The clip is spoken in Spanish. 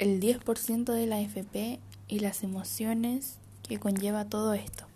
el 10% de la FP y las emociones que conlleva todo esto.